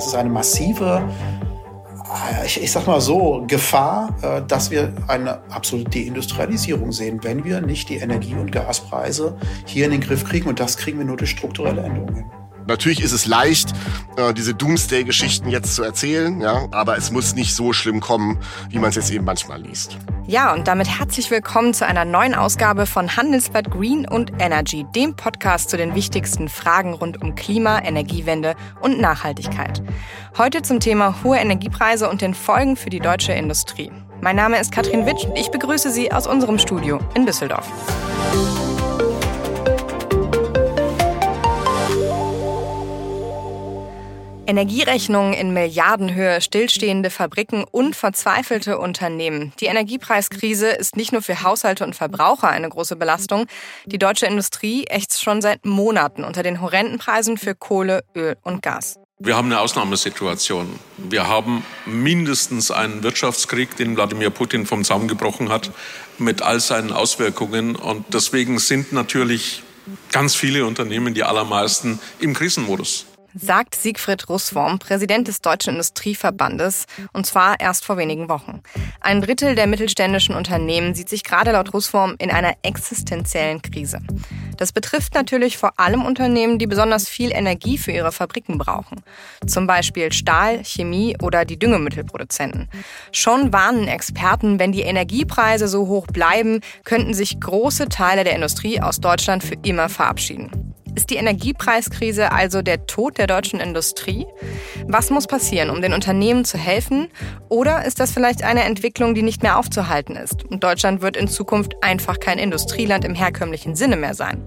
Das ist eine massive äh, ich, ich sag mal so, Gefahr, äh, dass wir eine absolute Deindustrialisierung sehen, wenn wir nicht die Energie- und Gaspreise hier in den Griff kriegen. Und das kriegen wir nur durch strukturelle Änderungen. Natürlich ist es leicht, äh, diese Doomsday-Geschichten jetzt zu erzählen, ja, aber es muss nicht so schlimm kommen, wie man es jetzt eben manchmal liest. Ja, und damit herzlich willkommen zu einer neuen Ausgabe von Handelsblatt Green und Energy, dem Podcast zu den wichtigsten Fragen rund um Klima, Energiewende und Nachhaltigkeit. Heute zum Thema hohe Energiepreise und den Folgen für die deutsche Industrie. Mein Name ist Katrin Witsch und ich begrüße Sie aus unserem Studio in Düsseldorf. Energierechnungen in Milliardenhöhe, stillstehende Fabriken und verzweifelte Unternehmen. Die Energiepreiskrise ist nicht nur für Haushalte und Verbraucher eine große Belastung. Die deutsche Industrie ächzt schon seit Monaten unter den horrenden Preisen für Kohle, Öl und Gas. Wir haben eine Ausnahmesituation. Wir haben mindestens einen Wirtschaftskrieg, den Wladimir Putin vom Zaum gebrochen hat, mit all seinen Auswirkungen. Und deswegen sind natürlich ganz viele Unternehmen, die allermeisten, im Krisenmodus sagt Siegfried Russwurm, Präsident des Deutschen Industrieverbandes, und zwar erst vor wenigen Wochen. Ein Drittel der mittelständischen Unternehmen sieht sich gerade laut Russwurm in einer existenziellen Krise. Das betrifft natürlich vor allem Unternehmen, die besonders viel Energie für ihre Fabriken brauchen. Zum Beispiel Stahl, Chemie oder die Düngemittelproduzenten. Schon warnen Experten, wenn die Energiepreise so hoch bleiben, könnten sich große Teile der Industrie aus Deutschland für immer verabschieden. Ist die Energiepreiskrise also der Tod der deutschen Industrie? Was muss passieren, um den Unternehmen zu helfen? Oder ist das vielleicht eine Entwicklung, die nicht mehr aufzuhalten ist? Und Deutschland wird in Zukunft einfach kein Industrieland im herkömmlichen Sinne mehr sein.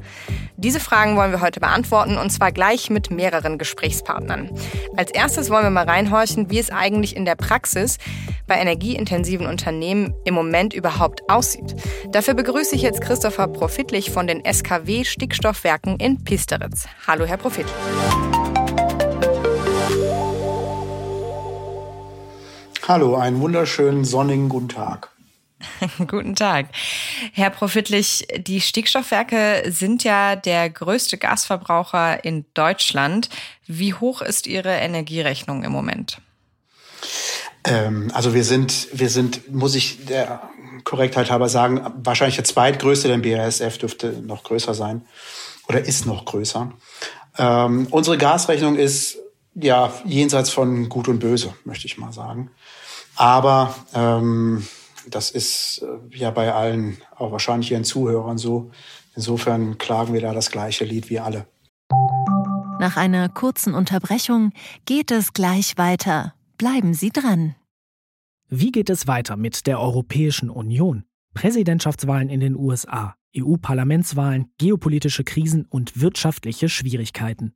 Diese Fragen wollen wir heute beantworten und zwar gleich mit mehreren Gesprächspartnern. Als erstes wollen wir mal reinhorchen, wie es eigentlich in der Praxis bei energieintensiven Unternehmen im Moment überhaupt aussieht. Dafür begrüße ich jetzt Christopher Profitlich von den SKW Stickstoffwerken in Pisteritz. Hallo, Herr Profit. Hallo, einen wunderschönen sonnigen guten Tag. Guten Tag. Herr Profitlich, die Stickstoffwerke sind ja der größte Gasverbraucher in Deutschland. Wie hoch ist Ihre Energierechnung im Moment? Ähm, also wir sind, wir sind, muss ich der Korrektheit halber sagen, wahrscheinlich der zweitgrößte, denn BASF dürfte noch größer sein oder ist noch größer. Ähm, unsere Gasrechnung ist ja jenseits von Gut und Böse, möchte ich mal sagen. Aber ähm, das ist äh, ja bei allen, auch wahrscheinlich ihren Zuhörern so. Insofern klagen wir da das gleiche Lied wie alle. Nach einer kurzen Unterbrechung geht es gleich weiter. Bleiben Sie dran. Wie geht es weiter mit der Europäischen Union? Präsidentschaftswahlen in den USA, EU-Parlamentswahlen, geopolitische Krisen und wirtschaftliche Schwierigkeiten.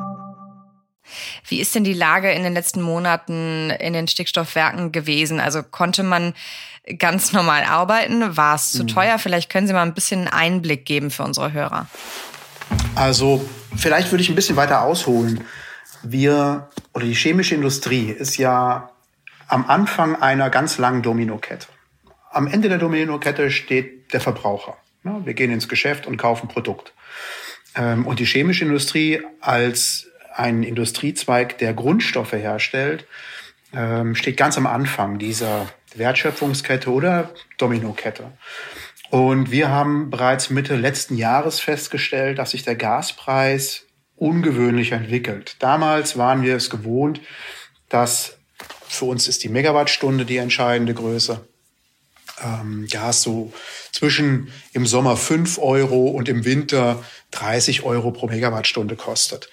Wie ist denn die Lage in den letzten Monaten in den Stickstoffwerken gewesen? Also konnte man ganz normal arbeiten? War es zu mhm. teuer? Vielleicht können Sie mal ein bisschen Einblick geben für unsere Hörer. Also vielleicht würde ich ein bisschen weiter ausholen. Wir oder die chemische Industrie ist ja am Anfang einer ganz langen Dominokette. Am Ende der Dominokette steht der Verbraucher. Wir gehen ins Geschäft und kaufen Produkt. Ähm, und die chemische Industrie als ein Industriezweig, der Grundstoffe herstellt, ähm, steht ganz am Anfang dieser Wertschöpfungskette oder Dominokette. Und wir haben bereits Mitte letzten Jahres festgestellt, dass sich der Gaspreis ungewöhnlich entwickelt. Damals waren wir es gewohnt, dass für uns ist die Megawattstunde die entscheidende Größe. Ähm, Gas so zwischen im Sommer 5 Euro und im Winter 30 Euro pro Megawattstunde kostet.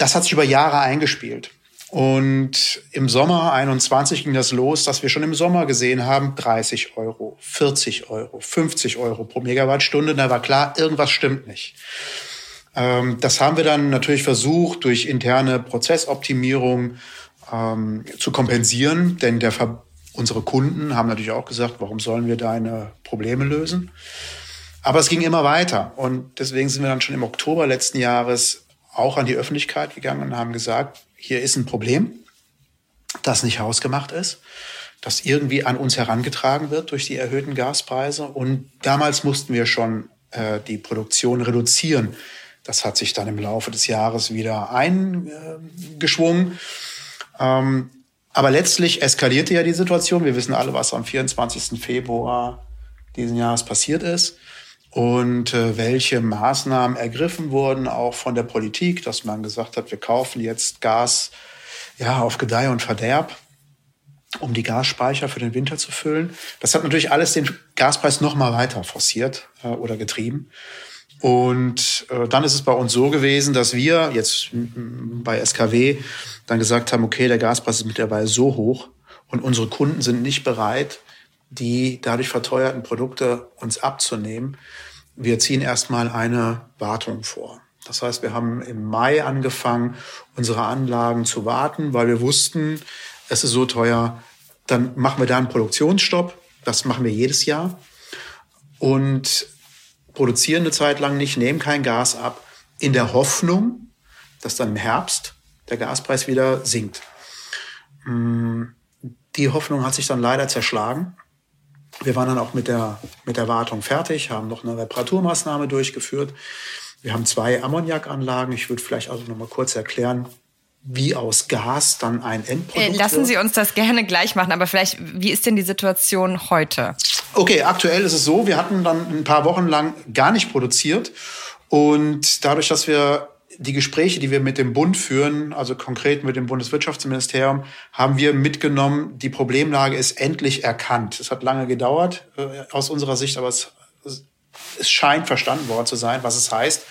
Das hat sich über Jahre eingespielt. Und im Sommer 21 ging das los, dass wir schon im Sommer gesehen haben, 30 Euro, 40 Euro, 50 Euro pro Megawattstunde. Da war klar, irgendwas stimmt nicht. Ähm, das haben wir dann natürlich versucht, durch interne Prozessoptimierung ähm, zu kompensieren, denn der Ver unsere Kunden haben natürlich auch gesagt, warum sollen wir deine Probleme lösen? Aber es ging immer weiter. Und deswegen sind wir dann schon im Oktober letzten Jahres auch an die Öffentlichkeit gegangen und haben gesagt, hier ist ein Problem, das nicht hausgemacht ist, das irgendwie an uns herangetragen wird durch die erhöhten Gaspreise. Und damals mussten wir schon äh, die Produktion reduzieren. Das hat sich dann im Laufe des Jahres wieder eingeschwungen. Ähm, aber letztlich eskalierte ja die Situation. Wir wissen alle, was am 24. Februar diesen Jahres passiert ist und äh, welche Maßnahmen ergriffen wurden, auch von der Politik, dass man gesagt hat, wir kaufen jetzt Gas ja, auf Gedeih und Verderb, um die Gasspeicher für den Winter zu füllen. Das hat natürlich alles den Gaspreis noch mal weiter forciert äh, oder getrieben. Und äh, dann ist es bei uns so gewesen, dass wir jetzt bei SKW dann gesagt haben, okay, der Gaspreis ist mittlerweile so hoch und unsere Kunden sind nicht bereit, die dadurch verteuerten Produkte uns abzunehmen. Wir ziehen erstmal eine Wartung vor. Das heißt, wir haben im Mai angefangen, unsere Anlagen zu warten, weil wir wussten, es ist so teuer. Dann machen wir da einen Produktionsstopp. Das machen wir jedes Jahr. Und produzieren eine Zeit lang nicht, nehmen kein Gas ab, in der Hoffnung, dass dann im Herbst der Gaspreis wieder sinkt. Mm, die Hoffnung hat sich dann leider zerschlagen. Wir waren dann auch mit der, mit der Wartung fertig, haben noch eine Reparaturmaßnahme durchgeführt. Wir haben zwei Ammoniakanlagen. Ich würde vielleicht also noch mal kurz erklären, wie aus Gas dann ein Endprodukt äh, Lassen wird. Sie uns das gerne gleich machen, aber vielleicht, wie ist denn die Situation heute? Okay, aktuell ist es so, wir hatten dann ein paar Wochen lang gar nicht produziert und dadurch, dass wir die Gespräche, die wir mit dem Bund führen, also konkret mit dem Bundeswirtschaftsministerium, haben wir mitgenommen, die Problemlage ist endlich erkannt. Es hat lange gedauert äh, aus unserer Sicht, aber es, es scheint verstanden worden zu sein, was es heißt,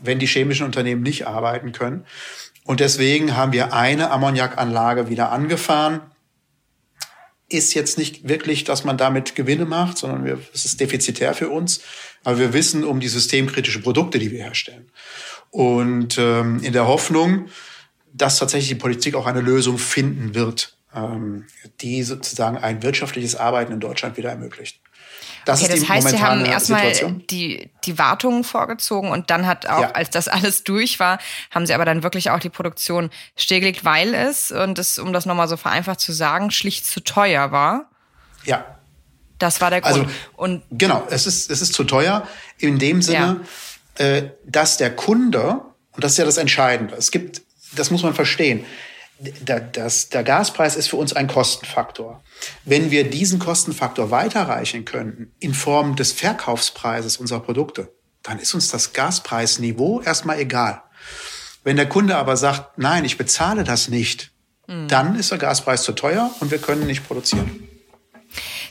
wenn die chemischen Unternehmen nicht arbeiten können. Und deswegen haben wir eine Ammoniakanlage wieder angefahren. Ist jetzt nicht wirklich, dass man damit Gewinne macht, sondern wir, es ist defizitär für uns. Aber wir wissen um die systemkritischen Produkte, die wir herstellen. Und ähm, in der Hoffnung, dass tatsächlich die Politik auch eine Lösung finden wird, ähm, die sozusagen ein wirtschaftliches Arbeiten in Deutschland wieder ermöglicht. Das okay, das heißt, Sie haben erstmal die, die Wartungen vorgezogen und dann hat auch, ja. als das alles durch war, haben Sie aber dann wirklich auch die Produktion stillgelegt, weil es, und das, um das nochmal so vereinfacht zu sagen, schlicht zu teuer war. Ja. Das war der Grund. Also, und genau, es ist, es ist zu teuer in dem Sinne, ja dass der Kunde, und das ist ja das Entscheidende, es gibt, das muss man verstehen, der, das, der Gaspreis ist für uns ein Kostenfaktor. Wenn wir diesen Kostenfaktor weiterreichen könnten in Form des Verkaufspreises unserer Produkte, dann ist uns das Gaspreisniveau erstmal egal. Wenn der Kunde aber sagt, nein, ich bezahle das nicht, mhm. dann ist der Gaspreis zu teuer und wir können nicht produzieren.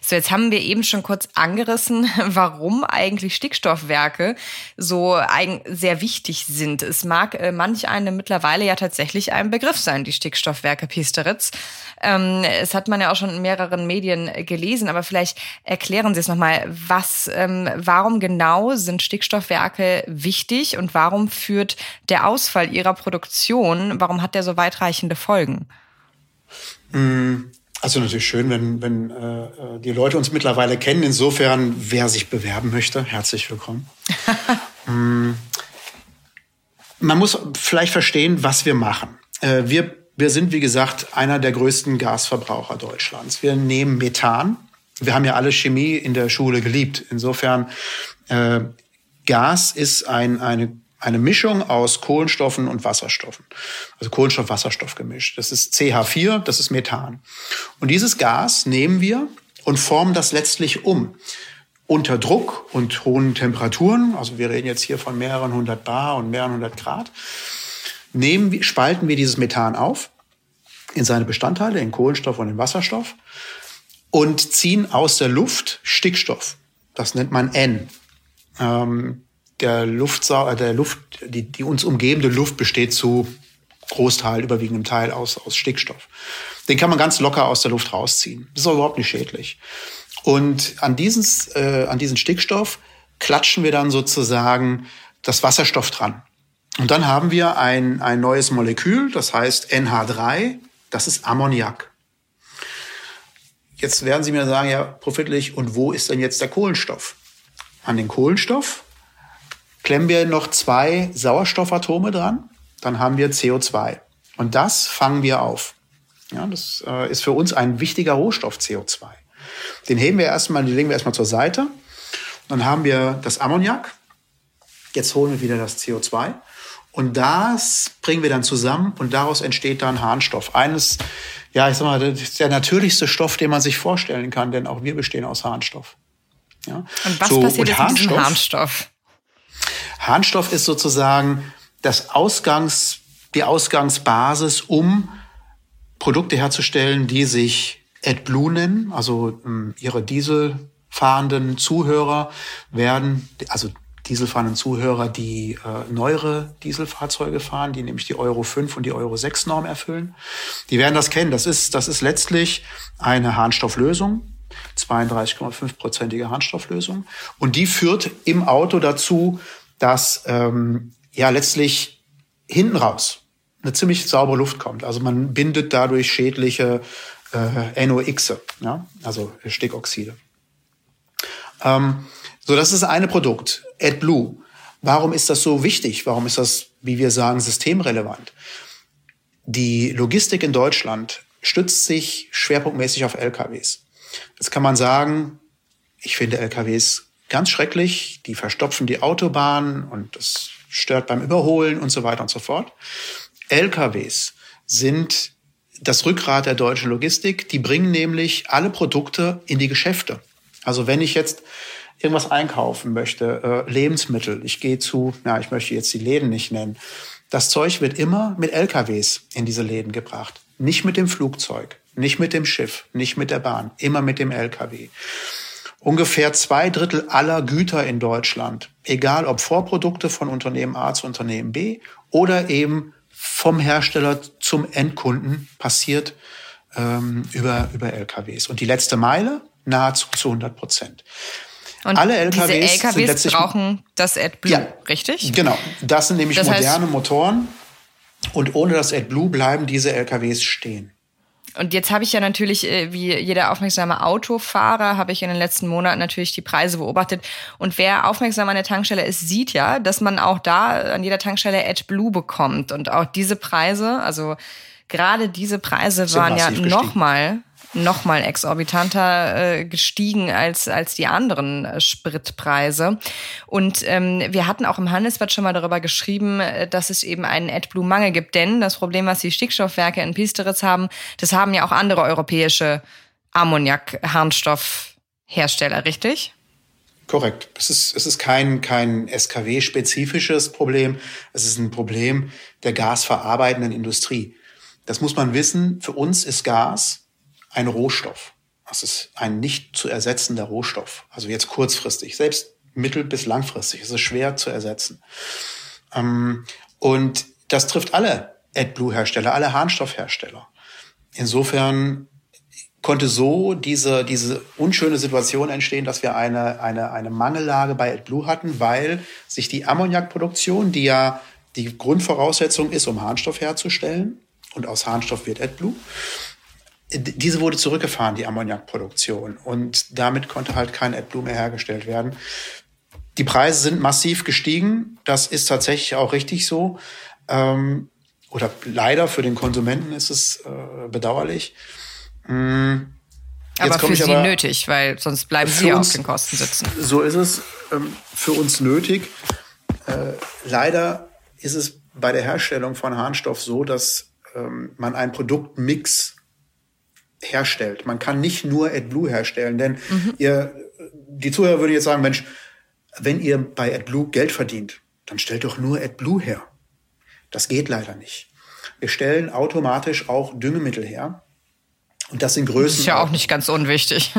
So, jetzt haben wir eben schon kurz angerissen, warum eigentlich Stickstoffwerke so sehr wichtig sind. Es mag äh, manch einem mittlerweile ja tatsächlich ein Begriff sein, die Stickstoffwerke Piesteritz. Ähm, es hat man ja auch schon in mehreren Medien gelesen, aber vielleicht erklären Sie es nochmal, was, ähm, warum genau sind Stickstoffwerke wichtig und warum führt der Ausfall ihrer Produktion, warum hat der so weitreichende Folgen? Mm. Also natürlich schön, wenn, wenn äh, die Leute uns mittlerweile kennen. Insofern, wer sich bewerben möchte, herzlich willkommen. mm. Man muss vielleicht verstehen, was wir machen. Äh, wir, wir sind, wie gesagt, einer der größten Gasverbraucher Deutschlands. Wir nehmen Methan. Wir haben ja alle Chemie in der Schule geliebt. Insofern, äh, Gas ist ein, eine eine Mischung aus Kohlenstoffen und Wasserstoffen. Also Kohlenstoff-Wasserstoff gemischt. Das ist CH4, das ist Methan. Und dieses Gas nehmen wir und formen das letztlich um. Unter Druck und hohen Temperaturen, also wir reden jetzt hier von mehreren hundert Bar und mehreren hundert Grad, nehmen, spalten wir dieses Methan auf in seine Bestandteile, in Kohlenstoff und in Wasserstoff und ziehen aus der Luft Stickstoff. Das nennt man N. Ähm, der Luftsau äh, der Luft, die, die uns umgebende Luft besteht zu Großteil, überwiegendem Teil aus, aus Stickstoff. Den kann man ganz locker aus der Luft rausziehen. Das ist auch überhaupt nicht schädlich. Und an, dieses, äh, an diesen Stickstoff klatschen wir dann sozusagen das Wasserstoff dran. Und dann haben wir ein, ein neues Molekül, das heißt NH3, das ist Ammoniak. Jetzt werden Sie mir sagen, ja, profitlich, und wo ist denn jetzt der Kohlenstoff? an den Kohlenstoff, klemmen wir noch zwei Sauerstoffatome dran, dann haben wir CO2. Und das fangen wir auf. Ja, das äh, ist für uns ein wichtiger Rohstoff, CO2. Den heben wir erstmal, den legen wir erstmal zur Seite. Dann haben wir das Ammoniak. Jetzt holen wir wieder das CO2. Und das bringen wir dann zusammen und daraus entsteht dann Harnstoff. Eines, ja, ich sag mal, der natürlichste Stoff, den man sich vorstellen kann, denn auch wir bestehen aus Harnstoff. Ja. Und was so, passiert und Harnstoff, mit diesem Harnstoff? Harnstoff ist sozusagen das Ausgangs, die Ausgangsbasis, um Produkte herzustellen, die sich AdBlue nennen, also ähm, ihre Dieselfahrenden Zuhörer werden, also Dieselfahrenden Zuhörer, die äh, neuere Dieselfahrzeuge fahren, die nämlich die Euro 5 und die Euro 6 Norm erfüllen. Die werden das kennen. Das ist, das ist letztlich eine Harnstofflösung, 32,5-prozentige Harnstofflösung. Und die führt im Auto dazu, dass ähm, ja letztlich hinten raus eine ziemlich saubere Luft kommt. Also man bindet dadurch schädliche äh, NOx, ja? also Stickoxide. Ähm, so, das ist eine Produkt, AdBlue. Warum ist das so wichtig? Warum ist das, wie wir sagen, systemrelevant? Die Logistik in Deutschland stützt sich schwerpunktmäßig auf LKWs. Jetzt kann man sagen, ich finde LKWs ganz schrecklich, die verstopfen die Autobahn und das stört beim Überholen und so weiter und so fort. LKWs sind das Rückgrat der deutschen Logistik. Die bringen nämlich alle Produkte in die Geschäfte. Also wenn ich jetzt irgendwas einkaufen möchte, äh, Lebensmittel, ich gehe zu, ja, ich möchte jetzt die Läden nicht nennen, das Zeug wird immer mit LKWs in diese Läden gebracht. Nicht mit dem Flugzeug, nicht mit dem Schiff, nicht mit der Bahn, immer mit dem LKW. Ungefähr zwei Drittel aller Güter in Deutschland, egal ob Vorprodukte von Unternehmen A zu Unternehmen B oder eben vom Hersteller zum Endkunden passiert ähm, über, über LKWs. Und die letzte Meile nahezu zu 100 Prozent. Und Alle LKWs, diese LKWs brauchen das AdBlue, ja, richtig? Genau, das sind nämlich das moderne Motoren. Und ohne das AdBlue bleiben diese LKWs stehen. Und jetzt habe ich ja natürlich, äh, wie jeder aufmerksame Autofahrer, habe ich in den letzten Monaten natürlich die Preise beobachtet. Und wer aufmerksam an der Tankstelle ist, sieht ja, dass man auch da an jeder Tankstelle AdBlue bekommt. Und auch diese Preise, also gerade diese Preise waren ja nochmal noch mal exorbitanter äh, gestiegen als, als die anderen äh, Spritpreise. Und ähm, wir hatten auch im Handelsblatt schon mal darüber geschrieben, äh, dass es eben einen AdBlue-Mangel gibt. Denn das Problem, was die Stickstoffwerke in Piesteritz haben, das haben ja auch andere europäische Ammoniak-Harnstoffhersteller, richtig? Korrekt. Es ist, es ist kein, kein SKW-spezifisches Problem. Es ist ein Problem der gasverarbeitenden Industrie. Das muss man wissen. Für uns ist Gas ein Rohstoff. Das ist ein nicht zu ersetzender Rohstoff. Also jetzt kurzfristig, selbst mittel- bis langfristig. Es ist schwer zu ersetzen. Ähm, und das trifft alle AdBlue-Hersteller, alle Harnstoffhersteller. Insofern konnte so diese, diese unschöne Situation entstehen, dass wir eine, eine, eine Mangellage bei AdBlue hatten, weil sich die Ammoniakproduktion, die ja die Grundvoraussetzung ist, um Harnstoff herzustellen, und aus Harnstoff wird AdBlue, diese wurde zurückgefahren, die Ammoniakproduktion. Und damit konnte halt kein AdBlue mehr hergestellt werden. Die Preise sind massiv gestiegen. Das ist tatsächlich auch richtig so. Ähm, oder leider für den Konsumenten ist es äh, bedauerlich. Mhm. aber für Sie aber, nötig, weil sonst bleiben Sie uns, auf den Kosten sitzen. So ist es ähm, für uns nötig. Äh, leider ist es bei der Herstellung von Harnstoff so, dass ähm, man einen Produktmix herstellt. Man kann nicht nur AdBlue herstellen, denn mhm. ihr, die Zuhörer würden jetzt sagen, Mensch, wenn ihr bei AdBlue Geld verdient, dann stellt doch nur AdBlue her. Das geht leider nicht. Wir stellen automatisch auch Düngemittel her. Und das sind Größen. Das ist ja auch nicht ganz unwichtig.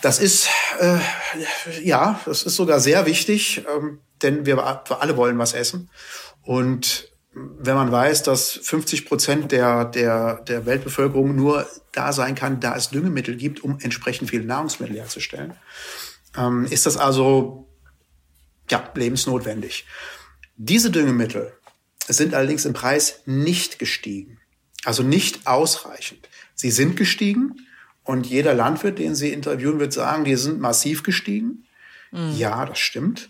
Das ist, äh, ja, das ist sogar sehr wichtig, ähm, denn wir, wir alle wollen was essen. Und wenn man weiß, dass 50 Prozent der, der, der Weltbevölkerung nur da sein kann, da es Düngemittel gibt, um entsprechend viele Nahrungsmittel herzustellen, ähm, ist das also ja, lebensnotwendig. Diese Düngemittel sind allerdings im Preis nicht gestiegen, also nicht ausreichend. Sie sind gestiegen und jeder Landwirt, den Sie interviewen, wird sagen, die sind massiv gestiegen. Mhm. Ja, das stimmt.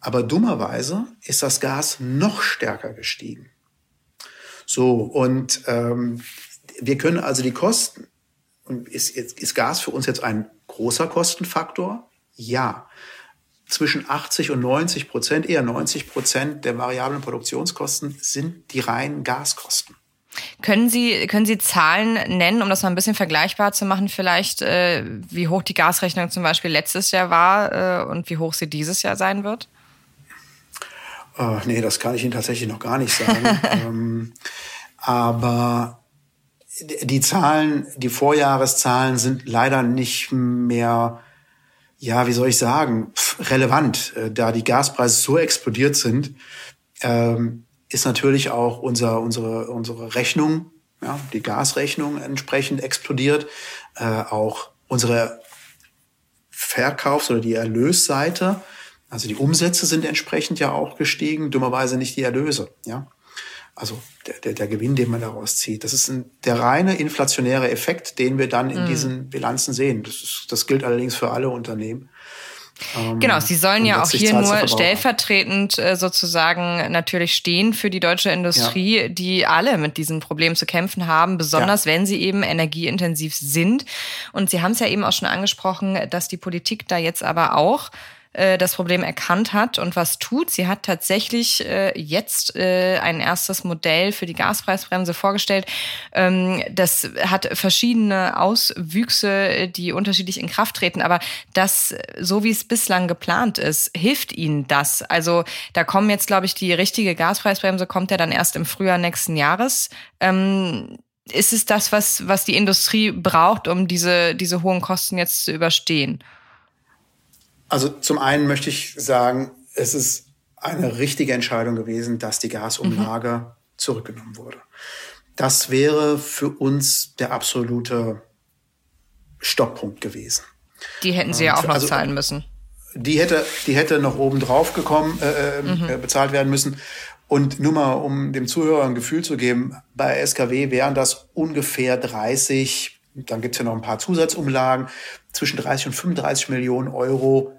Aber dummerweise ist das Gas noch stärker gestiegen. So, und ähm, wir können also die Kosten, und ist, ist Gas für uns jetzt ein großer Kostenfaktor? Ja. Zwischen 80 und 90 Prozent, eher 90 Prozent der variablen Produktionskosten sind die reinen Gaskosten. Können Sie, können Sie Zahlen nennen, um das mal ein bisschen vergleichbar zu machen, vielleicht, äh, wie hoch die Gasrechnung zum Beispiel letztes Jahr war äh, und wie hoch sie dieses Jahr sein wird? Oh, nee, das kann ich Ihnen tatsächlich noch gar nicht sagen. ähm, aber die Zahlen, die Vorjahreszahlen sind leider nicht mehr, ja, wie soll ich sagen, relevant, äh, da die Gaspreise so explodiert sind. Ähm, ist natürlich auch unser, unsere, unsere Rechnung, ja, die Gasrechnung entsprechend explodiert. Äh, auch unsere Verkaufs- oder die Erlösseite, also die Umsätze sind entsprechend ja auch gestiegen, dummerweise nicht die Erlöse. Ja? Also der, der, der Gewinn, den man daraus zieht. Das ist ein, der reine inflationäre Effekt, den wir dann in mm. diesen Bilanzen sehen. Das, ist, das gilt allerdings für alle Unternehmen. Ähm, genau, sie sollen ja auch hier nur stellvertretend äh, sozusagen natürlich stehen für die deutsche Industrie, ja. die alle mit diesem Problem zu kämpfen haben, besonders ja. wenn sie eben energieintensiv sind. Und Sie haben es ja eben auch schon angesprochen, dass die Politik da jetzt aber auch äh, das Problem erkannt hat und was tut. Sie hat tatsächlich äh, jetzt äh, ein erstes Modell für die Gaspreisbremse vorgestellt. Ähm, das hat verschiedene Auswüchse, die unterschiedlich in Kraft treten. Aber das, so wie es bislang geplant ist, hilft Ihnen das? Also da kommen jetzt, glaube ich, die richtige Gaspreisbremse kommt ja dann erst im Frühjahr nächsten Jahres. Ähm, ist es das, was, was die Industrie braucht, um diese, diese hohen Kosten jetzt zu überstehen? Also zum einen möchte ich sagen, es ist eine richtige Entscheidung gewesen, dass die Gasumlage mhm. zurückgenommen wurde. Das wäre für uns der absolute Stopppunkt gewesen. Die hätten Sie ja auch noch also, zahlen müssen. Die hätte, die hätte noch oben drauf gekommen, äh, äh, mhm. Äh, bezahlt werden müssen. Und nur mal, um dem Zuhörer ein Gefühl zu geben, bei SKW wären das ungefähr 30, dann gibt's ja noch ein paar Zusatzumlagen, zwischen 30 und 35 Millionen Euro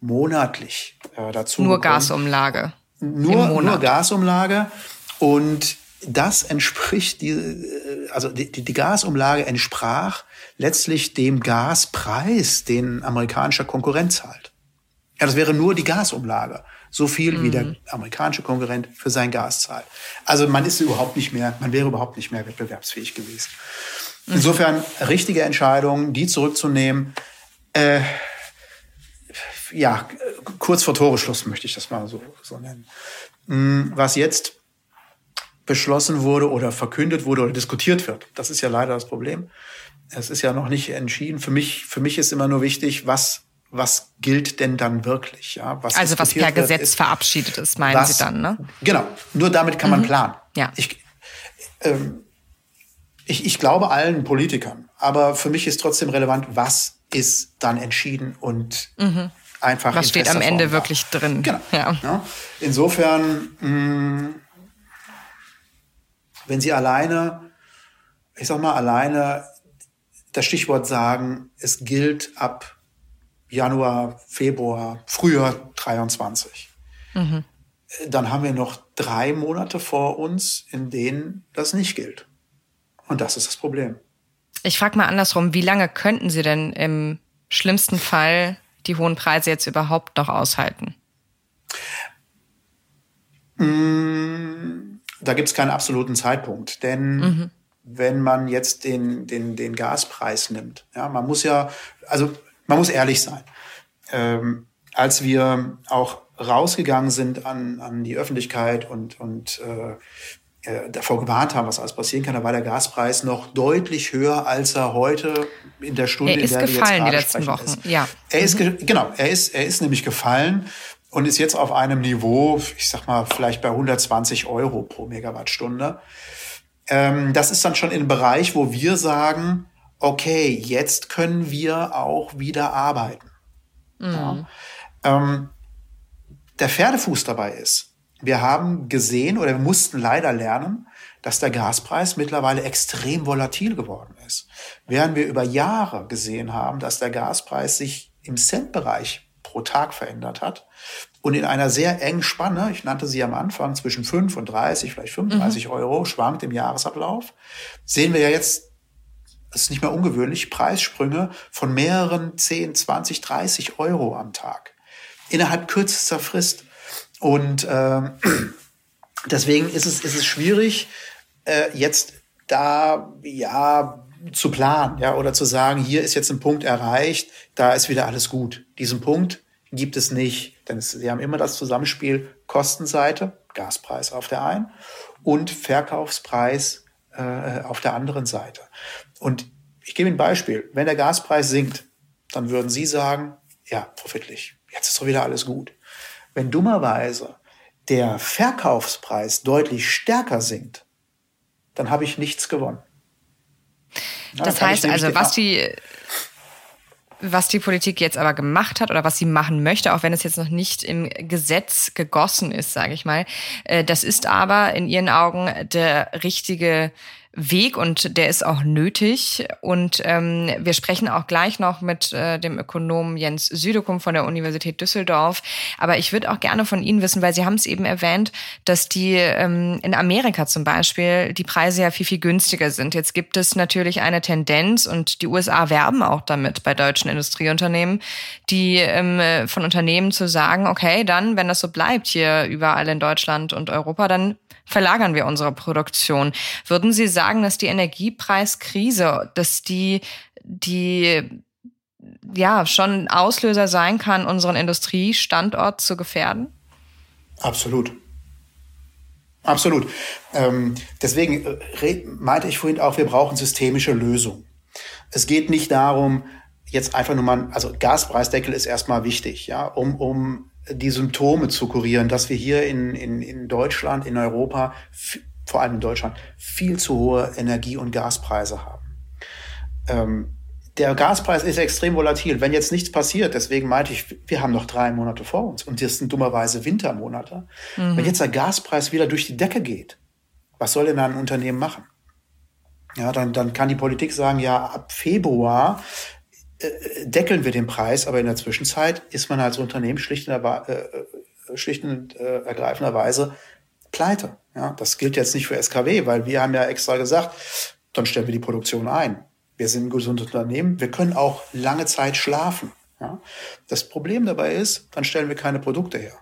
monatlich äh, dazu. Nur bekommen. Gasumlage. Nur, nur Gasumlage. Und das entspricht, die, äh, also die, die Gasumlage entsprach letztlich dem Gaspreis, den amerikanischer Konkurrent zahlt. Ja, das wäre nur die Gasumlage. So viel mhm. wie der mhm. amerikanische Konkurrent für sein Gas zahlt. Also man ist überhaupt nicht mehr, man wäre überhaupt nicht mehr wettbewerbsfähig gewesen. Insofern richtige Entscheidung, die zurückzunehmen. Äh, ja, kurz vor Toreschluss möchte ich das mal so, so nennen. Mm, was jetzt beschlossen wurde oder verkündet wurde oder diskutiert wird, das ist ja leider das Problem. Es ist ja noch nicht entschieden. Für mich, für mich ist immer nur wichtig, was was gilt denn dann wirklich? Ja, was also was per Gesetz ist, verabschiedet ist, meinen was, Sie dann, ne? Genau. Nur damit kann mhm. man planen. Ja. Ich, ähm, ich, ich glaube allen Politikern, aber für mich ist trotzdem relevant, was ist dann entschieden und mhm einfach. Was steht am Ende wirklich drin? Genau. Ja. ja. Insofern, mh, mm, wenn Sie alleine, ich sag mal, alleine das Stichwort sagen, es gilt ab Januar, Februar, Frühjahr 23. Mhm. Dann haben wir noch drei Monate vor uns, in denen das nicht gilt. Und das ist das Problem. Ich frage mal andersrum, wie lange könnten Sie denn im schlimmsten Fall die hohen Preise jetzt überhaupt noch aushalten? Mm, da gibt es keinen absoluten Zeitpunkt, denn mhm. wenn man jetzt den, den, den Gaspreis nimmt, ja, man muss ja, also man muss ehrlich sein. Ähm, als wir auch rausgegangen sind an, an die Öffentlichkeit und, und äh, äh, davor gewarnt haben, was alles passieren kann, da war der Gaspreis noch deutlich höher, als er heute in der Stunde, er ist in der gefallen wir jetzt die letzten Wochen. Ist. Ja. Er ist mhm. genau, er ist er ist nämlich gefallen und ist jetzt auf einem Niveau, ich sag mal vielleicht bei 120 Euro pro Megawattstunde. Ähm, das ist dann schon in einem Bereich, wo wir sagen, okay, jetzt können wir auch wieder arbeiten. Mhm. Ja. Ähm, der Pferdefuß dabei ist, wir haben gesehen oder wir mussten leider lernen, dass der Gaspreis mittlerweile extrem volatil geworden ist. Während wir über Jahre gesehen haben, dass der Gaspreis sich im Centbereich pro Tag verändert hat. Und in einer sehr engen Spanne, ich nannte sie am Anfang zwischen 5 und 30, vielleicht 35 mhm. Euro, schwankt im Jahresablauf, sehen wir ja jetzt, das ist nicht mehr ungewöhnlich, Preissprünge von mehreren 10, 20, 30 Euro am Tag. Innerhalb kürzester Frist. Und äh, deswegen ist es, ist es schwierig, äh, jetzt da ja zu planen, ja, oder zu sagen, hier ist jetzt ein Punkt erreicht, da ist wieder alles gut. Diesen Punkt gibt es nicht, denn es, sie haben immer das Zusammenspiel Kostenseite, Gaspreis auf der einen und Verkaufspreis äh, auf der anderen Seite. Und ich gebe Ihnen ein Beispiel. Wenn der Gaspreis sinkt, dann würden Sie sagen, ja, profitlich, jetzt ist doch wieder alles gut. Wenn dummerweise der Verkaufspreis deutlich stärker sinkt, dann habe ich nichts gewonnen. Ja, das heißt also, was die, was die Politik jetzt aber gemacht hat oder was sie machen möchte, auch wenn es jetzt noch nicht im Gesetz gegossen ist, sage ich mal, äh, das ist aber in ihren Augen der richtige Weg und der ist auch nötig. Und ähm, wir sprechen auch gleich noch mit äh, dem Ökonomen Jens Südekum von der Universität Düsseldorf. Aber ich würde auch gerne von Ihnen wissen, weil Sie haben es eben erwähnt, dass die ähm, in Amerika zum Beispiel die Preise ja viel, viel günstiger sind. Jetzt gibt es natürlich eine Tendenz und die USA werben auch damit bei deutschen Industrieunternehmen, die ähm, von Unternehmen zu sagen, okay, dann, wenn das so bleibt hier überall in Deutschland und Europa, dann verlagern wir unsere Produktion. Würden Sie sagen, dass die Energiepreiskrise, dass die, die ja schon Auslöser sein kann, unseren Industriestandort zu gefährden? Absolut. Absolut. Ähm, deswegen äh, meinte ich vorhin auch, wir brauchen systemische Lösungen. Es geht nicht darum, jetzt einfach nur mal, also Gaspreisdeckel ist erstmal wichtig, ja, um, um die Symptome zu kurieren, dass wir hier in, in, in Deutschland, in Europa, vor allem in Deutschland, viel zu hohe Energie- und Gaspreise haben. Ähm, der Gaspreis ist extrem volatil. Wenn jetzt nichts passiert, deswegen meinte ich, wir haben noch drei Monate vor uns und das sind dummerweise Wintermonate. Mhm. Wenn jetzt der Gaspreis wieder durch die Decke geht, was soll denn ein Unternehmen machen? Ja, dann, dann kann die Politik sagen, ja, ab Februar deckeln wir den Preis, aber in der Zwischenzeit ist man als Unternehmen schlicht und, äh, äh, schlicht und äh, ergreifenderweise pleite. Ja, das gilt jetzt nicht für SKW, weil wir haben ja extra gesagt, dann stellen wir die Produktion ein. Wir sind ein gesundes Unternehmen, wir können auch lange Zeit schlafen. Ja. Das Problem dabei ist, dann stellen wir keine Produkte her.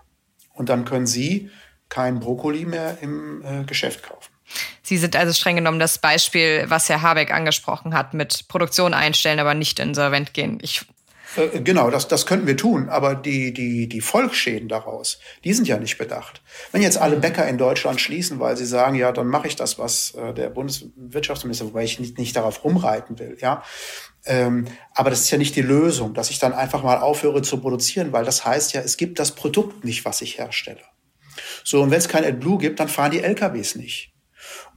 Und dann können Sie keinen Brokkoli mehr im äh, Geschäft kaufen. Sie sind also streng genommen das Beispiel, was Herr Habeck angesprochen hat, mit Produktion einstellen, aber nicht insolvent gehen. Ich äh, Genau, das, das könnten wir tun, aber die, die, die Volksschäden daraus, die sind ja nicht bedacht. Wenn jetzt alle Bäcker in Deutschland schließen, weil sie sagen, ja, dann mache ich das, was äh, der Bundeswirtschaftsminister, wobei ich nicht, nicht darauf rumreiten will, ja. Ähm, aber das ist ja nicht die Lösung, dass ich dann einfach mal aufhöre zu produzieren, weil das heißt ja, es gibt das Produkt nicht, was ich herstelle. So, und wenn es kein AdBlue gibt, dann fahren die LKWs nicht.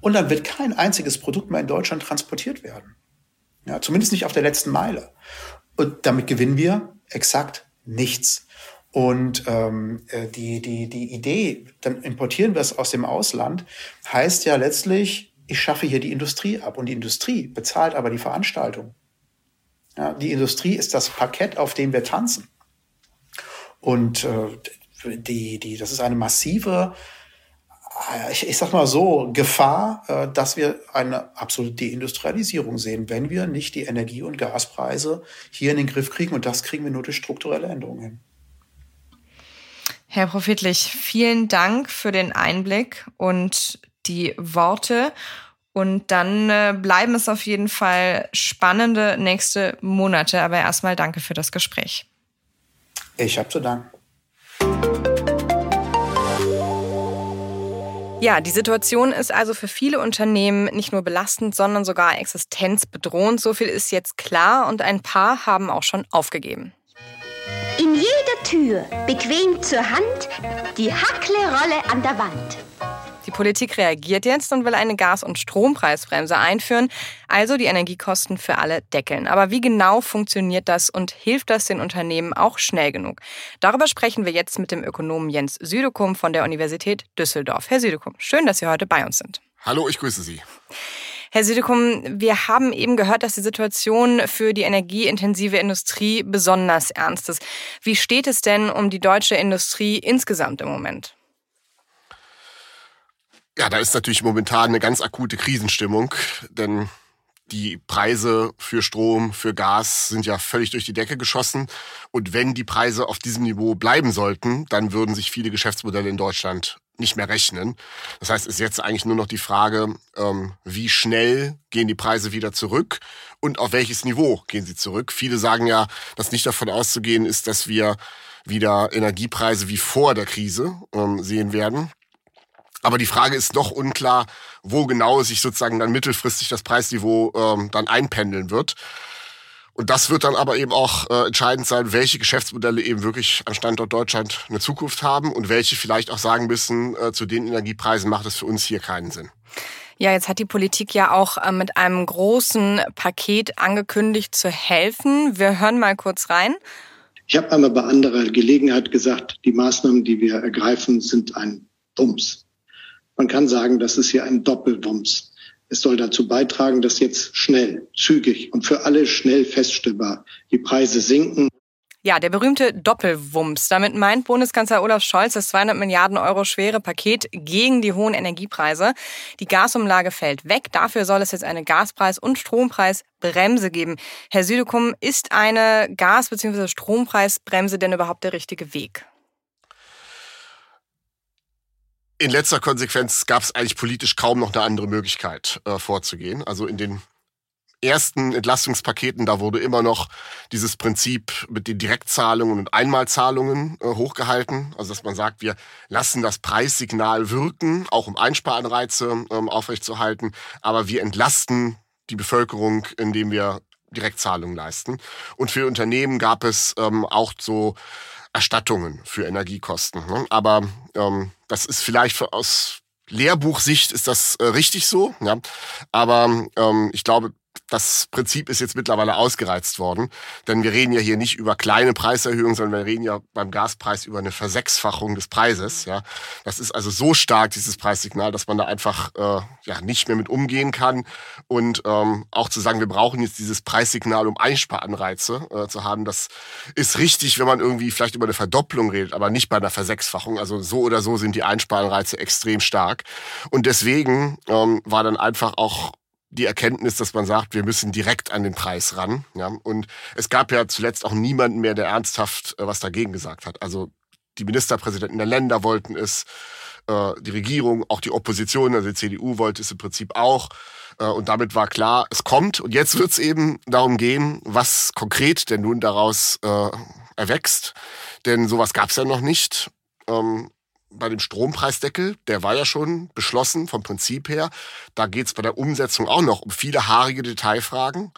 Und dann wird kein einziges Produkt mehr in Deutschland transportiert werden. Ja, zumindest nicht auf der letzten Meile. Und damit gewinnen wir exakt nichts. Und ähm, äh, die, die, die Idee, dann importieren wir es aus dem Ausland, heißt ja letztlich, ich schaffe hier die Industrie ab. Und die Industrie bezahlt aber die Veranstaltung. Ja, die Industrie ist das Parkett, auf dem wir tanzen. Und äh, die, die, das ist eine massive ich, ich sag mal so, Gefahr, äh, dass wir eine absolute Deindustrialisierung sehen, wenn wir nicht die Energie- und Gaspreise hier in den Griff kriegen. Und das kriegen wir nur durch strukturelle Änderungen hin. Herr Profitlich, vielen Dank für den Einblick und die Worte. Und dann äh, bleiben es auf jeden Fall spannende nächste Monate. Aber erstmal danke für das Gespräch. Ich habe zu danken. Ja, die Situation ist also für viele Unternehmen nicht nur belastend, sondern sogar existenzbedrohend. So viel ist jetzt klar und ein paar haben auch schon aufgegeben. In jeder Tür, bequem zur Hand, die Hackle-Rolle an der Wand. Die Politik reagiert jetzt und will eine Gas- und Strompreisbremse einführen, also die Energiekosten für alle deckeln. Aber wie genau funktioniert das und hilft das den Unternehmen auch schnell genug? Darüber sprechen wir jetzt mit dem Ökonomen Jens Südekum von der Universität Düsseldorf. Herr Südekum, schön, dass Sie heute bei uns sind. Hallo, ich grüße Sie. Herr Südekum, wir haben eben gehört, dass die Situation für die energieintensive Industrie besonders ernst ist. Wie steht es denn um die deutsche Industrie insgesamt im Moment? Ja, da ist natürlich momentan eine ganz akute Krisenstimmung, denn die Preise für Strom, für Gas sind ja völlig durch die Decke geschossen. Und wenn die Preise auf diesem Niveau bleiben sollten, dann würden sich viele Geschäftsmodelle in Deutschland nicht mehr rechnen. Das heißt, es ist jetzt eigentlich nur noch die Frage, ähm, wie schnell gehen die Preise wieder zurück und auf welches Niveau gehen sie zurück. Viele sagen ja, dass nicht davon auszugehen ist, dass wir wieder Energiepreise wie vor der Krise ähm, sehen werden. Aber die Frage ist noch unklar, wo genau sich sozusagen dann mittelfristig das Preisniveau ähm, dann einpendeln wird. Und das wird dann aber eben auch äh, entscheidend sein, welche Geschäftsmodelle eben wirklich am Standort Deutschland eine Zukunft haben und welche vielleicht auch sagen müssen, äh, zu den Energiepreisen macht es für uns hier keinen Sinn. Ja, jetzt hat die Politik ja auch äh, mit einem großen Paket angekündigt zu helfen. Wir hören mal kurz rein. Ich habe einmal bei anderer Gelegenheit gesagt, die Maßnahmen, die wir ergreifen, sind ein Bums. Man kann sagen, das ist hier ein Doppelwumms. Es soll dazu beitragen, dass jetzt schnell, zügig und für alle schnell feststellbar die Preise sinken. Ja, der berühmte Doppelwumms. Damit meint Bundeskanzler Olaf Scholz das 200 Milliarden Euro schwere Paket gegen die hohen Energiepreise. Die Gasumlage fällt weg. Dafür soll es jetzt eine Gaspreis- und Strompreisbremse geben. Herr Südekum, ist eine Gas- bzw. Strompreisbremse denn überhaupt der richtige Weg? In letzter Konsequenz gab es eigentlich politisch kaum noch eine andere Möglichkeit äh, vorzugehen. Also in den ersten Entlastungspaketen, da wurde immer noch dieses Prinzip mit den Direktzahlungen und Einmalzahlungen äh, hochgehalten. Also dass man sagt, wir lassen das Preissignal wirken, auch um Einsparanreize ähm, aufrechtzuerhalten, aber wir entlasten die Bevölkerung, indem wir Direktzahlungen leisten. Und für Unternehmen gab es ähm, auch so Erstattungen für Energiekosten. Ne? Aber ähm, das ist vielleicht für, aus Lehrbuchsicht ist das äh, richtig so. Ja? Aber ähm, ich glaube, das Prinzip ist jetzt mittlerweile ausgereizt worden. Denn wir reden ja hier nicht über kleine Preiserhöhungen, sondern wir reden ja beim Gaspreis über eine Versechsfachung des Preises. Ja, Das ist also so stark, dieses Preissignal, dass man da einfach äh, ja, nicht mehr mit umgehen kann. Und ähm, auch zu sagen, wir brauchen jetzt dieses Preissignal, um Einsparanreize äh, zu haben, das ist richtig, wenn man irgendwie vielleicht über eine Verdopplung redet, aber nicht bei einer Versechsfachung. Also so oder so sind die Einsparanreize extrem stark. Und deswegen ähm, war dann einfach auch die Erkenntnis, dass man sagt, wir müssen direkt an den Preis ran. Ja? Und es gab ja zuletzt auch niemanden mehr, der ernsthaft äh, was dagegen gesagt hat. Also die Ministerpräsidenten der Länder wollten es, äh, die Regierung, auch die Opposition, also die CDU wollte es im Prinzip auch. Äh, und damit war klar, es kommt. Und jetzt wird es eben darum gehen, was konkret denn nun daraus äh, erwächst. Denn sowas gab es ja noch nicht. Ähm, bei dem Strompreisdeckel, der war ja schon beschlossen vom Prinzip her. Da geht es bei der Umsetzung auch noch um viele haarige Detailfragen.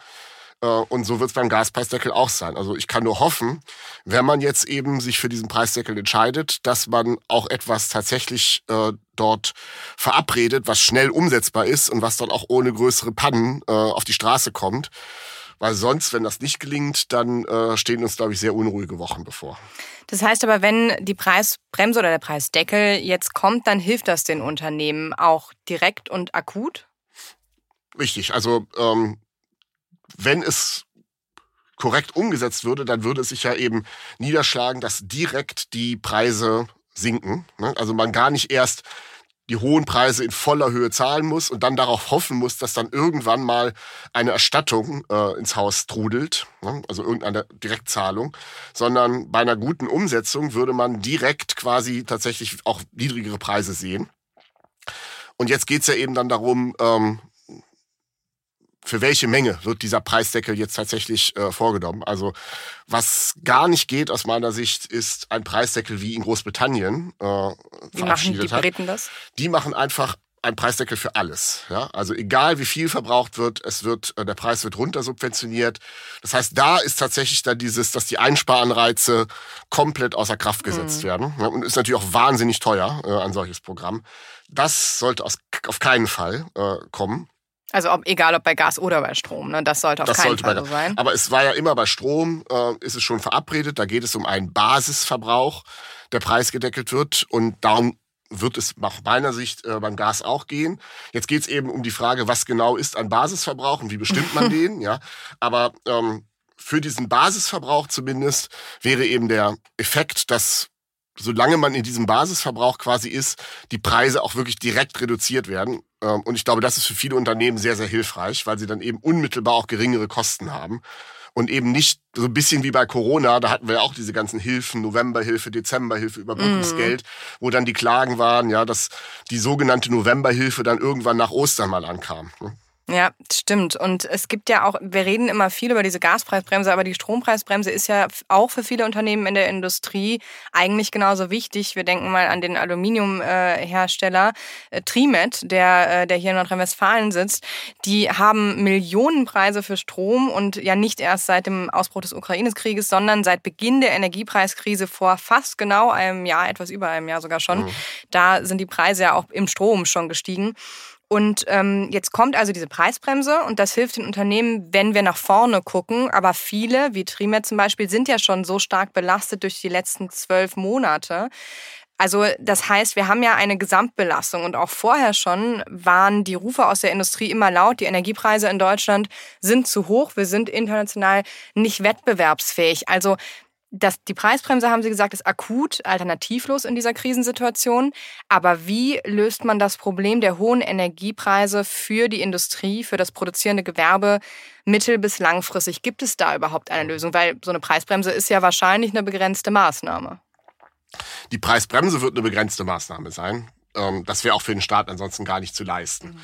Äh, und so wird es beim Gaspreisdeckel auch sein. Also ich kann nur hoffen, wenn man jetzt eben sich für diesen Preisdeckel entscheidet, dass man auch etwas tatsächlich äh, dort verabredet, was schnell umsetzbar ist und was dann auch ohne größere Pannen äh, auf die Straße kommt. Weil sonst, wenn das nicht gelingt, dann äh, stehen uns, glaube ich, sehr unruhige Wochen bevor. Das heißt aber, wenn die Preisbremse oder der Preisdeckel jetzt kommt, dann hilft das den Unternehmen auch direkt und akut? Richtig. Also ähm, wenn es korrekt umgesetzt würde, dann würde es sich ja eben niederschlagen, dass direkt die Preise sinken. Ne? Also man gar nicht erst die hohen Preise in voller Höhe zahlen muss und dann darauf hoffen muss, dass dann irgendwann mal eine Erstattung äh, ins Haus trudelt, ne? also irgendeine Direktzahlung, sondern bei einer guten Umsetzung würde man direkt quasi tatsächlich auch niedrigere Preise sehen. Und jetzt geht's ja eben dann darum, ähm, für welche Menge wird dieser Preisdeckel jetzt tatsächlich äh, vorgenommen? Also was gar nicht geht aus meiner Sicht, ist ein Preisdeckel wie in Großbritannien äh, wie machen die Briten das? Die machen einfach ein Preisdeckel für alles. Ja? Also egal wie viel verbraucht wird, es wird, äh, der Preis wird runtersubventioniert. Das heißt, da ist tatsächlich dann dieses, dass die Einsparanreize komplett außer Kraft gesetzt mhm. werden. Ja? Und ist natürlich auch wahnsinnig teuer, äh, ein solches Programm. Das sollte aus, auf keinen Fall äh, kommen. Also ob, egal ob bei Gas oder bei Strom, ne? das sollte auf das keinen sollte Fall so sein. Aber es war ja immer bei Strom, äh, ist es schon verabredet, da geht es um einen Basisverbrauch, der preisgedeckelt wird und darum wird es nach meiner Sicht äh, beim Gas auch gehen. Jetzt geht es eben um die Frage, was genau ist ein Basisverbrauch und wie bestimmt man den. Ja, aber ähm, für diesen Basisverbrauch zumindest wäre eben der Effekt, dass solange man in diesem Basisverbrauch quasi ist, die Preise auch wirklich direkt reduziert werden. Ähm, und ich glaube, das ist für viele Unternehmen sehr, sehr hilfreich, weil sie dann eben unmittelbar auch geringere Kosten haben und eben nicht so ein bisschen wie bei Corona, da hatten wir ja auch diese ganzen Hilfen, Novemberhilfe, Dezemberhilfe, Überbrückungsgeld, mm. wo dann die Klagen waren, ja, dass die sogenannte Novemberhilfe dann irgendwann nach Ostern mal ankam. Ja, stimmt. Und es gibt ja auch, wir reden immer viel über diese Gaspreisbremse, aber die Strompreisbremse ist ja auch für viele Unternehmen in der Industrie eigentlich genauso wichtig. Wir denken mal an den Aluminiumhersteller äh, Trimet, der, äh, der hier in Nordrhein-Westfalen sitzt. Die haben Millionenpreise für Strom und ja nicht erst seit dem Ausbruch des Ukraine-Krieges, sondern seit Beginn der Energiepreiskrise vor fast genau einem Jahr, etwas über einem Jahr sogar schon. Mhm. Da sind die Preise ja auch im Strom schon gestiegen. Und ähm, jetzt kommt also diese Preisbremse und das hilft den Unternehmen, wenn wir nach vorne gucken. Aber viele, wie Trimet zum Beispiel, sind ja schon so stark belastet durch die letzten zwölf Monate. Also das heißt, wir haben ja eine Gesamtbelastung und auch vorher schon waren die Rufe aus der Industrie immer laut, die Energiepreise in Deutschland sind zu hoch, wir sind international nicht wettbewerbsfähig. Also das, die Preisbremse, haben Sie gesagt, ist akut, alternativlos in dieser Krisensituation. Aber wie löst man das Problem der hohen Energiepreise für die Industrie, für das produzierende Gewerbe mittel- bis langfristig? Gibt es da überhaupt eine Lösung? Weil so eine Preisbremse ist ja wahrscheinlich eine begrenzte Maßnahme. Die Preisbremse wird eine begrenzte Maßnahme sein. Ähm, das wäre auch für den Staat ansonsten gar nicht zu leisten. Mhm.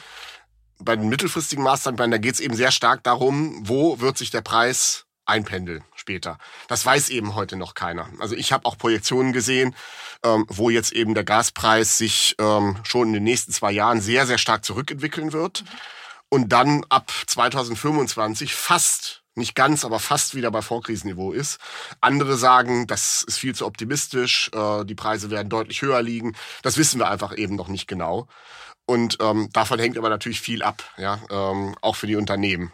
Bei den mittelfristigen Maßnahmen, da geht es eben sehr stark darum, wo wird sich der Preis einpendeln später. Das weiß eben heute noch keiner. Also ich habe auch Projektionen gesehen, ähm, wo jetzt eben der Gaspreis sich ähm, schon in den nächsten zwei Jahren sehr, sehr stark zurückentwickeln wird und dann ab 2025 fast nicht ganz, aber fast wieder bei Vorkrisenniveau ist. Andere sagen, das ist viel zu optimistisch, äh, die Preise werden deutlich höher liegen. Das wissen wir einfach eben noch nicht genau. Und ähm, davon hängt aber natürlich viel ab, ja, ähm, auch für die Unternehmen.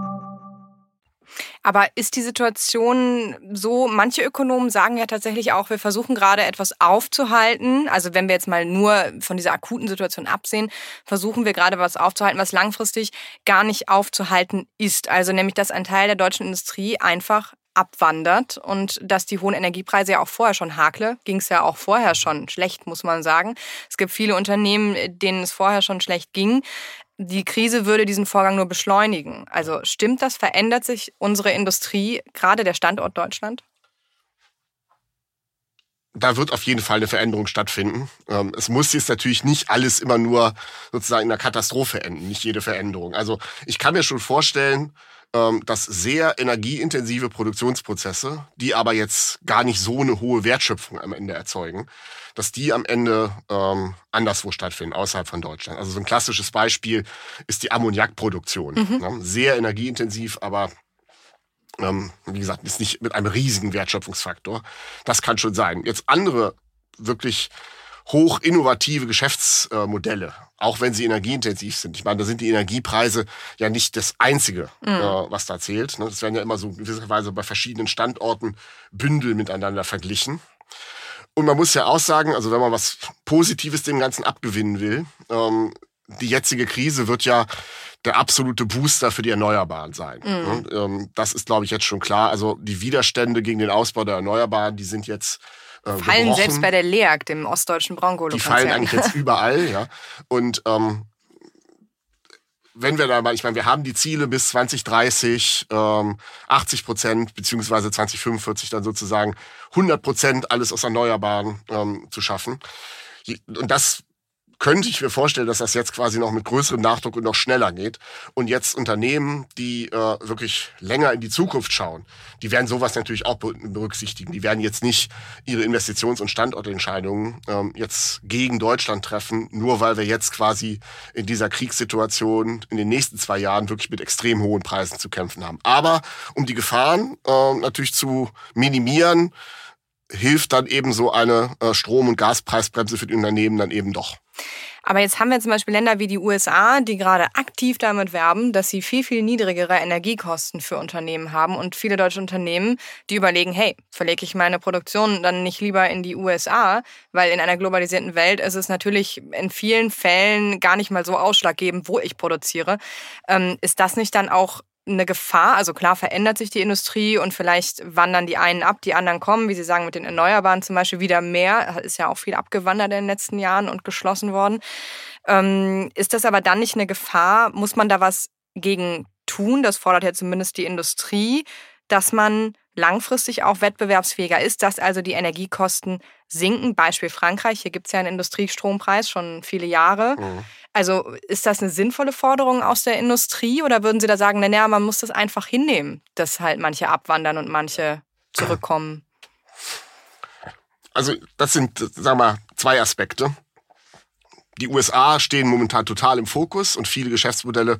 Aber ist die Situation so, manche Ökonomen sagen ja tatsächlich auch, wir versuchen gerade etwas aufzuhalten. Also wenn wir jetzt mal nur von dieser akuten Situation absehen, versuchen wir gerade was aufzuhalten, was langfristig gar nicht aufzuhalten ist. Also nämlich, dass ein Teil der deutschen Industrie einfach abwandert und dass die hohen Energiepreise ja auch vorher schon hakle, ging es ja auch vorher schon schlecht, muss man sagen. Es gibt viele Unternehmen, denen es vorher schon schlecht ging die Krise würde diesen Vorgang nur beschleunigen. Also stimmt das? Verändert sich unsere Industrie, gerade der Standort Deutschland? Da wird auf jeden Fall eine Veränderung stattfinden. Ähm, es muss jetzt natürlich nicht alles immer nur sozusagen in einer Katastrophe enden, nicht jede Veränderung. Also ich kann mir schon vorstellen, ähm, dass sehr energieintensive Produktionsprozesse, die aber jetzt gar nicht so eine hohe Wertschöpfung am Ende erzeugen, dass die am Ende ähm, anderswo stattfinden, außerhalb von Deutschland. Also so ein klassisches Beispiel ist die Ammoniakproduktion. Mhm. Ne? Sehr energieintensiv, aber ähm, wie gesagt, ist nicht mit einem riesigen Wertschöpfungsfaktor. Das kann schon sein. Jetzt andere wirklich hoch innovative Geschäftsmodelle, auch wenn sie energieintensiv sind. Ich meine, da sind die Energiepreise ja nicht das Einzige, mhm. äh, was da zählt. Ne? Das werden ja immer so in gewisser Weise bei verschiedenen Standorten Bündel miteinander verglichen. Und man muss ja auch sagen, also wenn man was Positives dem Ganzen abgewinnen will, ähm, die jetzige Krise wird ja der absolute Booster für die Erneuerbaren sein. Mhm. Ähm, das ist, glaube ich, jetzt schon klar. Also die Widerstände gegen den Ausbau der Erneuerbaren, die sind jetzt äh, fallen gebrochen. selbst bei der LEAG, dem ostdeutschen Braunkohle. Die fallen eigentlich jetzt überall, ja. Und ähm, wenn wir da mal, ich meine, wir haben die Ziele bis 2030, ähm, 80 Prozent, beziehungsweise 2045 dann sozusagen 100 Prozent alles aus Erneuerbaren ähm, zu schaffen. Und das könnte ich mir vorstellen, dass das jetzt quasi noch mit größerem Nachdruck und noch schneller geht. Und jetzt Unternehmen, die äh, wirklich länger in die Zukunft schauen, die werden sowas natürlich auch berücksichtigen. Die werden jetzt nicht ihre Investitions- und Standortentscheidungen ähm, jetzt gegen Deutschland treffen, nur weil wir jetzt quasi in dieser Kriegssituation in den nächsten zwei Jahren wirklich mit extrem hohen Preisen zu kämpfen haben. Aber um die Gefahren äh, natürlich zu minimieren, hilft dann eben so eine äh, Strom- und Gaspreisbremse für die Unternehmen dann eben doch. Aber jetzt haben wir zum Beispiel Länder wie die USA, die gerade aktiv damit werben, dass sie viel, viel niedrigere Energiekosten für Unternehmen haben. Und viele deutsche Unternehmen, die überlegen, hey, verlege ich meine Produktion dann nicht lieber in die USA? Weil in einer globalisierten Welt ist es natürlich in vielen Fällen gar nicht mal so ausschlaggebend, wo ich produziere. Ähm, ist das nicht dann auch eine Gefahr? Also klar verändert sich die Industrie und vielleicht wandern die einen ab, die anderen kommen, wie Sie sagen, mit den Erneuerbaren zum Beispiel wieder mehr. Ist ja auch viel abgewandert in den letzten Jahren und geschlossen worden. Ähm, ist das aber dann nicht eine Gefahr? Muss man da was gegen tun? Das fordert ja zumindest die Industrie, dass man langfristig auch wettbewerbsfähiger ist, dass also die Energiekosten sinken. Beispiel Frankreich, hier gibt es ja einen Industriestrompreis schon viele Jahre. Mhm. Also ist das eine sinnvolle Forderung aus der Industrie oder würden Sie da sagen, naja, man muss das einfach hinnehmen, dass halt manche abwandern und manche zurückkommen? Also das sind, sagen wir mal, zwei Aspekte. Die USA stehen momentan total im Fokus und viele Geschäftsmodelle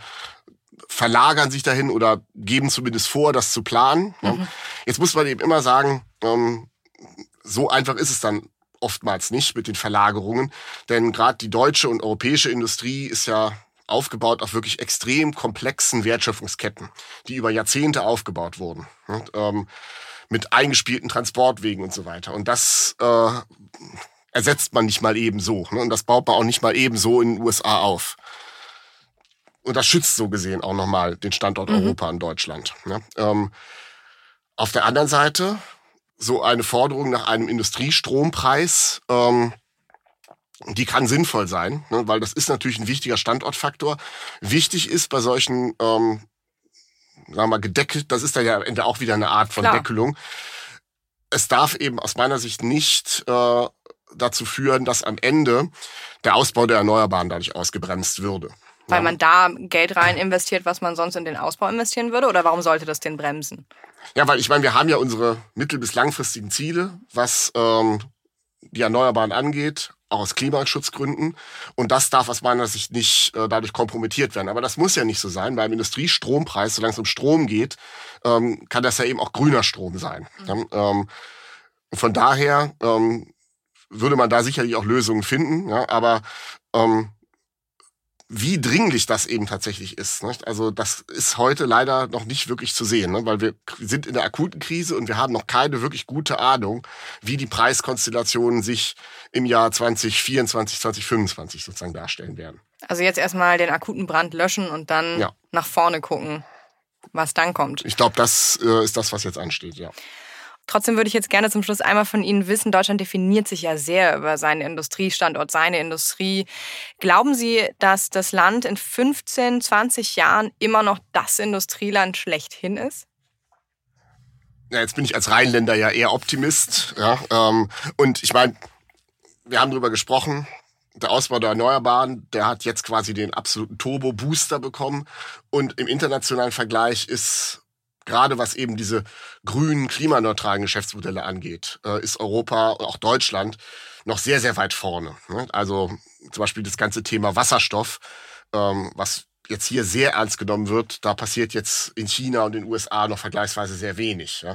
verlagern sich dahin oder geben zumindest vor, das zu planen. Mhm. Jetzt muss man eben immer sagen, ähm, so einfach ist es dann oftmals nicht mit den Verlagerungen, denn gerade die deutsche und europäische Industrie ist ja aufgebaut auf wirklich extrem komplexen Wertschöpfungsketten, die über Jahrzehnte aufgebaut wurden. Ähm, mit eingespielten Transportwegen und so weiter. Und das äh, ersetzt man nicht mal eben so. Ne? Und das baut man auch nicht mal eben so in den USA auf und das schützt so gesehen auch nochmal den Standort mhm. Europa in Deutschland. Ne? Ähm, auf der anderen Seite so eine Forderung nach einem Industriestrompreis, ähm, die kann sinnvoll sein, ne? weil das ist natürlich ein wichtiger Standortfaktor. Wichtig ist bei solchen, ähm, sagen wir mal, gedeckelt, das ist dann ja am Ende auch wieder eine Art von Klar. Deckelung. Es darf eben aus meiner Sicht nicht äh, dazu führen, dass am Ende der Ausbau der Erneuerbaren dadurch ausgebremst würde. Weil man da Geld rein investiert, was man sonst in den Ausbau investieren würde? Oder warum sollte das den bremsen? Ja, weil ich meine, wir haben ja unsere mittel- bis langfristigen Ziele, was ähm, die Erneuerbaren angeht, auch aus Klimaschutzgründen. Und das darf aus meiner Sicht nicht äh, dadurch kompromittiert werden. Aber das muss ja nicht so sein. Beim Industriestrompreis, solange es um Strom geht, ähm, kann das ja eben auch grüner Strom sein. Mhm. Ja, ähm, von daher ähm, würde man da sicherlich auch Lösungen finden. Ja, aber ähm, wie dringlich das eben tatsächlich ist. Nicht? Also das ist heute leider noch nicht wirklich zu sehen, ne? weil wir sind in der akuten Krise und wir haben noch keine wirklich gute Ahnung, wie die Preiskonstellationen sich im Jahr 2024, 2025 sozusagen darstellen werden. Also jetzt erstmal den akuten Brand löschen und dann ja. nach vorne gucken, was dann kommt. Ich glaube, das äh, ist das, was jetzt ansteht, ja. Trotzdem würde ich jetzt gerne zum Schluss einmal von Ihnen wissen, Deutschland definiert sich ja sehr über seinen Industriestandort, seine Industrie. Glauben Sie, dass das Land in 15, 20 Jahren immer noch das Industrieland schlechthin ist? Ja, jetzt bin ich als Rheinländer ja eher Optimist. Ja, ähm, und ich meine, wir haben darüber gesprochen, der Ausbau der Erneuerbaren, der hat jetzt quasi den absoluten Turbo-Booster bekommen. Und im internationalen Vergleich ist gerade was eben diese grünen, klimaneutralen Geschäftsmodelle angeht, äh, ist Europa und auch Deutschland noch sehr, sehr weit vorne. Ne? Also zum Beispiel das ganze Thema Wasserstoff, ähm, was jetzt hier sehr ernst genommen wird, da passiert jetzt in China und in den USA noch vergleichsweise sehr wenig.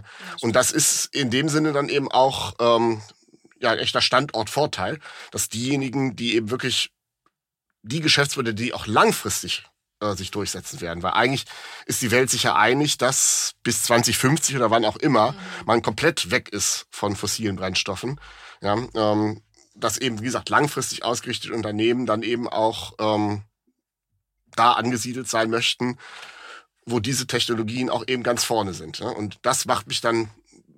Und das ist in dem Sinne dann eben auch ähm, ja, ein echter Standortvorteil, dass diejenigen, die eben wirklich die Geschäftsmodelle, die auch langfristig äh, sich durchsetzen werden. Weil eigentlich ist die Welt sich ja einig, dass bis 2050 oder wann auch immer mhm. man komplett weg ist von fossilen Brennstoffen. Ja, ähm, dass eben, wie gesagt, langfristig ausgerichtete Unternehmen dann eben auch ähm, da angesiedelt sein möchten, wo diese Technologien auch eben ganz vorne sind. Ja? Und das macht mich dann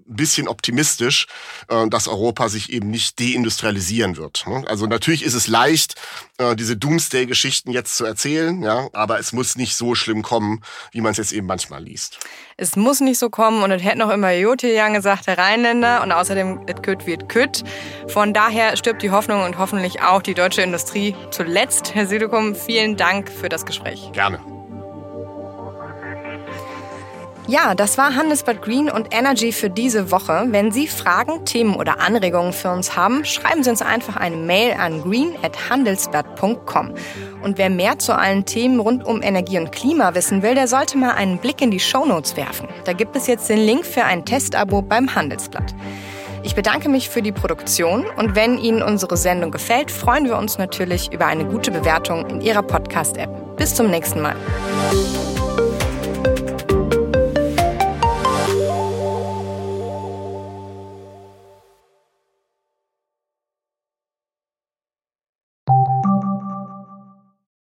bisschen optimistisch, äh, dass Europa sich eben nicht deindustrialisieren wird. Ne? Also natürlich ist es leicht, äh, diese Doomsday-Geschichten jetzt zu erzählen, ja, aber es muss nicht so schlimm kommen, wie man es jetzt eben manchmal liest. Es muss nicht so kommen und es hätte noch immer Jotijan gesagt, der Rheinländer und außerdem, es kütt wird kütt. Von daher stirbt die Hoffnung und hoffentlich auch die deutsche Industrie zuletzt. Herr Südekum, vielen Dank für das Gespräch. Gerne. Ja, das war Handelsblatt Green und Energy für diese Woche. Wenn Sie Fragen, Themen oder Anregungen für uns haben, schreiben Sie uns einfach eine Mail an green@handelsblatt.com. Und wer mehr zu allen Themen rund um Energie und Klima wissen will, der sollte mal einen Blick in die Shownotes werfen. Da gibt es jetzt den Link für ein Testabo beim Handelsblatt. Ich bedanke mich für die Produktion und wenn Ihnen unsere Sendung gefällt, freuen wir uns natürlich über eine gute Bewertung in Ihrer Podcast-App. Bis zum nächsten Mal.